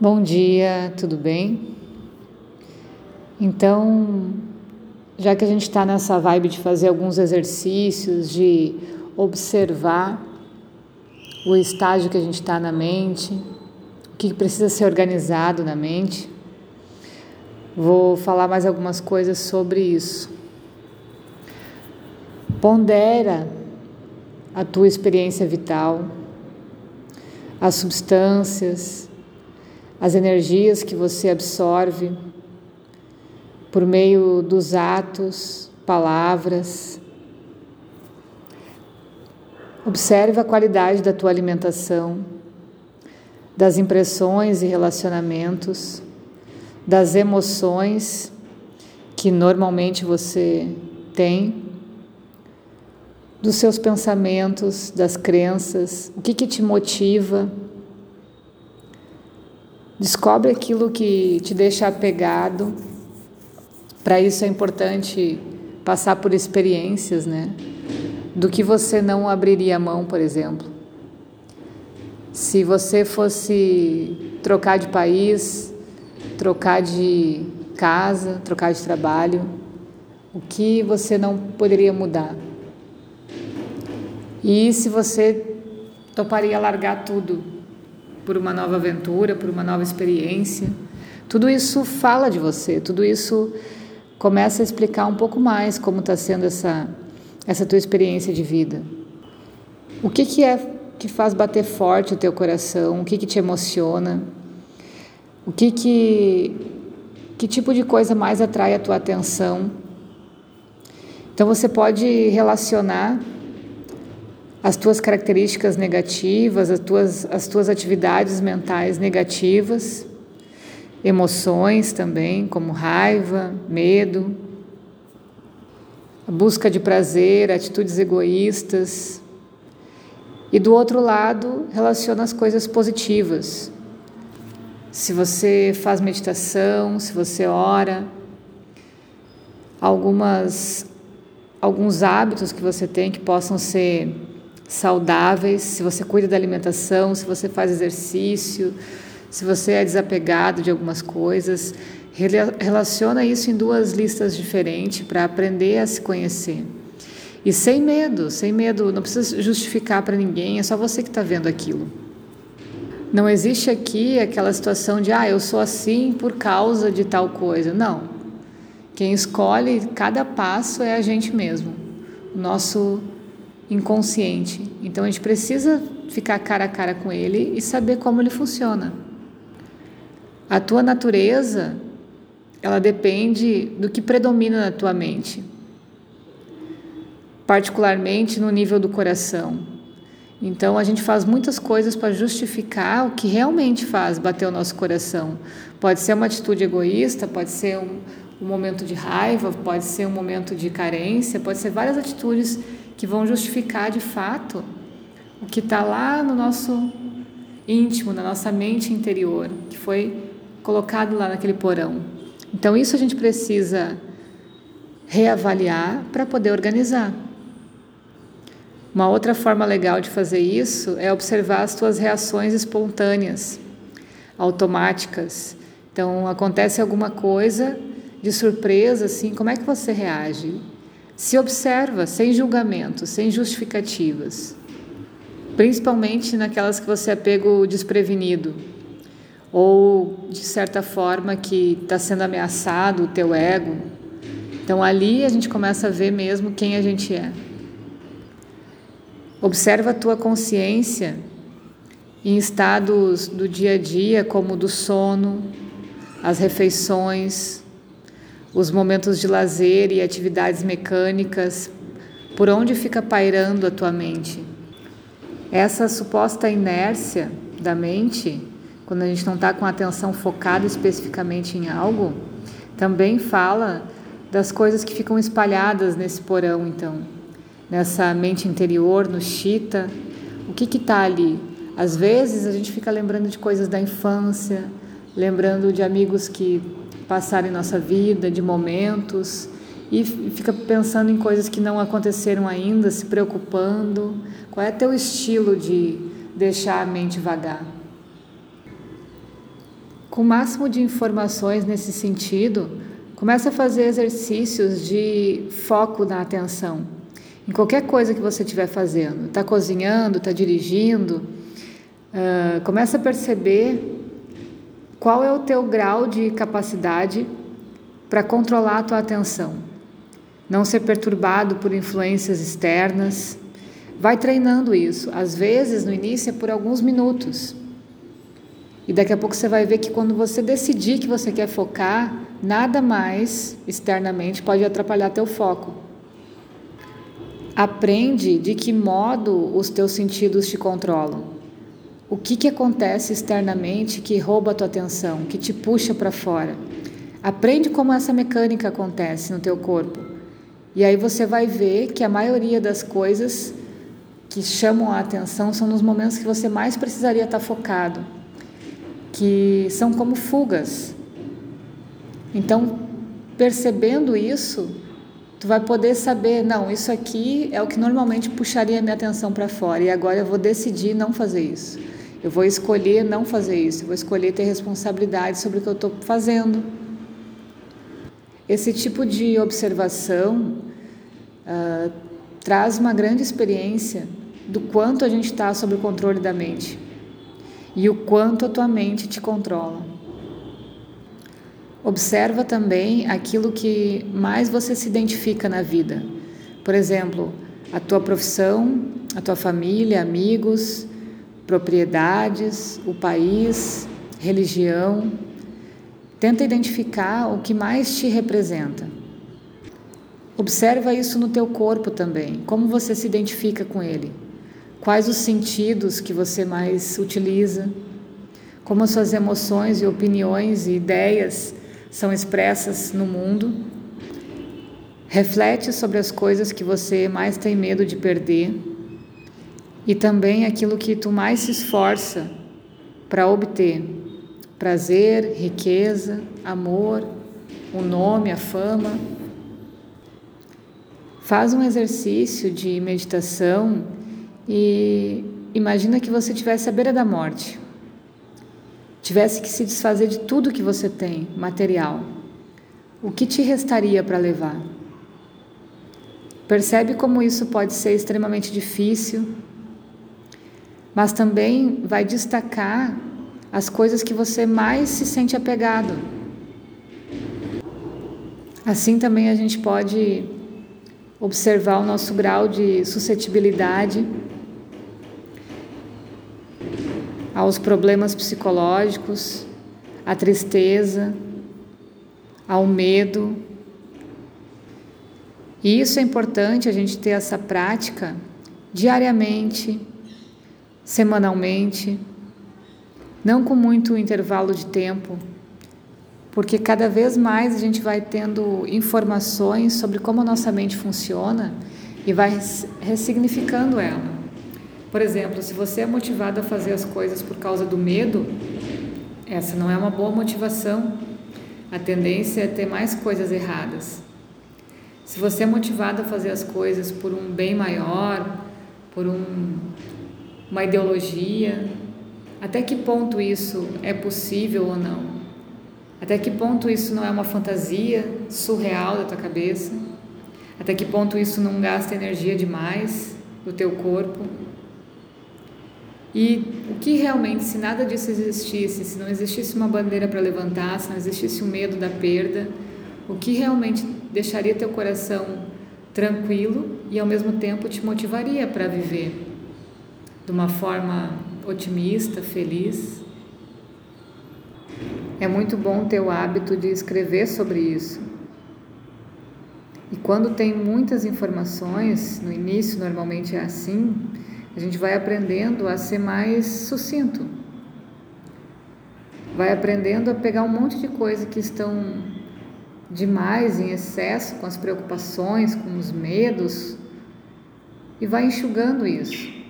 Bom dia, tudo bem? Então, já que a gente está nessa vibe de fazer alguns exercícios, de observar o estágio que a gente está na mente, o que precisa ser organizado na mente, vou falar mais algumas coisas sobre isso. Pondera a tua experiência vital, as substâncias, as energias que você absorve por meio dos atos, palavras. Observe a qualidade da tua alimentação, das impressões e relacionamentos, das emoções que normalmente você tem, dos seus pensamentos, das crenças, o que, que te motiva Descobre aquilo que te deixa apegado. Para isso é importante passar por experiências, né? Do que você não abriria mão, por exemplo. Se você fosse trocar de país, trocar de casa, trocar de trabalho, o que você não poderia mudar? E se você toparia largar tudo por uma nova aventura, por uma nova experiência. Tudo isso fala de você, tudo isso começa a explicar um pouco mais como está sendo essa, essa tua experiência de vida. O que, que é que faz bater forte o teu coração? O que, que te emociona? O que, que, que tipo de coisa mais atrai a tua atenção? Então você pode relacionar as tuas características negativas, as tuas, as tuas atividades mentais negativas, emoções também, como raiva, medo, a busca de prazer, atitudes egoístas. E do outro lado, relaciona as coisas positivas. Se você faz meditação, se você ora, algumas alguns hábitos que você tem que possam ser saudáveis, se você cuida da alimentação, se você faz exercício, se você é desapegado de algumas coisas, relaciona isso em duas listas diferentes para aprender a se conhecer. E sem medo, sem medo, não precisa justificar para ninguém, é só você que está vendo aquilo. Não existe aqui aquela situação de, ah, eu sou assim por causa de tal coisa. Não. Quem escolhe cada passo é a gente mesmo. O nosso inconsciente. Então a gente precisa ficar cara a cara com ele e saber como ele funciona. A tua natureza, ela depende do que predomina na tua mente, particularmente no nível do coração. Então a gente faz muitas coisas para justificar o que realmente faz bater o nosso coração. Pode ser uma atitude egoísta, pode ser um, um momento de raiva, pode ser um momento de carência, pode ser várias atitudes que vão justificar de fato o que está lá no nosso íntimo, na nossa mente interior, que foi colocado lá naquele porão. Então, isso a gente precisa reavaliar para poder organizar. Uma outra forma legal de fazer isso é observar as tuas reações espontâneas, automáticas. Então, acontece alguma coisa de surpresa, assim, como é que você reage? Se observa sem julgamento, sem justificativas, principalmente naquelas que você é pego desprevenido ou de certa forma que está sendo ameaçado o teu ego. Então ali a gente começa a ver mesmo quem a gente é. Observa a tua consciência em estados do dia a dia, como do sono, as refeições, os momentos de lazer e atividades mecânicas, por onde fica pairando a tua mente? Essa suposta inércia da mente, quando a gente não está com a atenção focada especificamente em algo, também fala das coisas que ficam espalhadas nesse porão, então, nessa mente interior, no chita. O que está ali? Às vezes a gente fica lembrando de coisas da infância, lembrando de amigos que passar em nossa vida, de momentos, e fica pensando em coisas que não aconteceram ainda, se preocupando. Qual é teu estilo de deixar a mente vagar? Com o máximo de informações nesse sentido, comece a fazer exercícios de foco na atenção. Em qualquer coisa que você estiver fazendo, está cozinhando, está dirigindo, uh, comece a perceber qual é o teu grau de capacidade para controlar a tua atenção. Não ser perturbado por influências externas. Vai treinando isso. Às vezes, no início, é por alguns minutos. E daqui a pouco você vai ver que quando você decidir que você quer focar, nada mais externamente pode atrapalhar teu foco. Aprende de que modo os teus sentidos te controlam. O que, que acontece externamente que rouba a tua atenção, que te puxa para fora. Aprende como essa mecânica acontece no teu corpo. E aí você vai ver que a maioria das coisas que chamam a atenção são nos momentos que você mais precisaria estar focado que são como fugas. Então, percebendo isso, tu vai poder saber, não, isso aqui é o que normalmente puxaria minha atenção para fora e agora eu vou decidir não fazer isso. Eu vou escolher não fazer isso, eu vou escolher ter responsabilidade sobre o que eu estou fazendo. Esse tipo de observação uh, traz uma grande experiência do quanto a gente está sob o controle da mente e o quanto a tua mente te controla. Observa também aquilo que mais você se identifica na vida. Por exemplo, a tua profissão, a tua família, amigos, propriedades, o país, religião. Tenta identificar o que mais te representa. Observa isso no teu corpo também, como você se identifica com ele. Quais os sentidos que você mais utiliza? Como as suas emoções e opiniões e ideias são expressas no mundo? Reflete sobre as coisas que você mais tem medo de perder e também aquilo que tu mais se esforça para obter: prazer, riqueza, amor, o nome, a fama. Faz um exercício de meditação e imagina que você estivesse à beira da morte, tivesse que se desfazer de tudo que você tem, material. O que te restaria para levar? Percebe como isso pode ser extremamente difícil, mas também vai destacar as coisas que você mais se sente apegado. Assim também a gente pode observar o nosso grau de suscetibilidade aos problemas psicológicos, à tristeza, ao medo. E isso é importante a gente ter essa prática diariamente, semanalmente, não com muito intervalo de tempo, porque cada vez mais a gente vai tendo informações sobre como a nossa mente funciona e vai ressignificando ela. Por exemplo, se você é motivado a fazer as coisas por causa do medo, essa não é uma boa motivação. A tendência é ter mais coisas erradas. Se você é motivado a fazer as coisas por um bem maior, por um, uma ideologia, até que ponto isso é possível ou não? Até que ponto isso não é uma fantasia surreal da tua cabeça? Até que ponto isso não gasta energia demais do teu corpo? E o que realmente, se nada disso existisse, se não existisse uma bandeira para levantar, se não existisse o medo da perda, o que realmente deixaria teu coração tranquilo e ao mesmo tempo te motivaria para viver de uma forma otimista, feliz? É muito bom ter o hábito de escrever sobre isso. E quando tem muitas informações, no início normalmente é assim, a gente vai aprendendo a ser mais sucinto. Vai aprendendo a pegar um monte de coisa que estão demais, em excesso, com as preocupações, com os medos, e vai enxugando isso.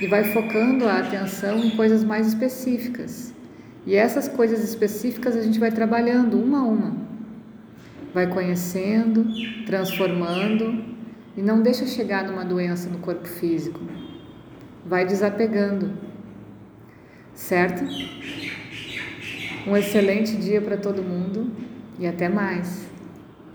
E vai focando a atenção em coisas mais específicas. E essas coisas específicas a gente vai trabalhando uma a uma. Vai conhecendo, transformando e não deixa chegar numa doença no corpo físico vai desapegando, certo? Um excelente dia para todo mundo e até mais.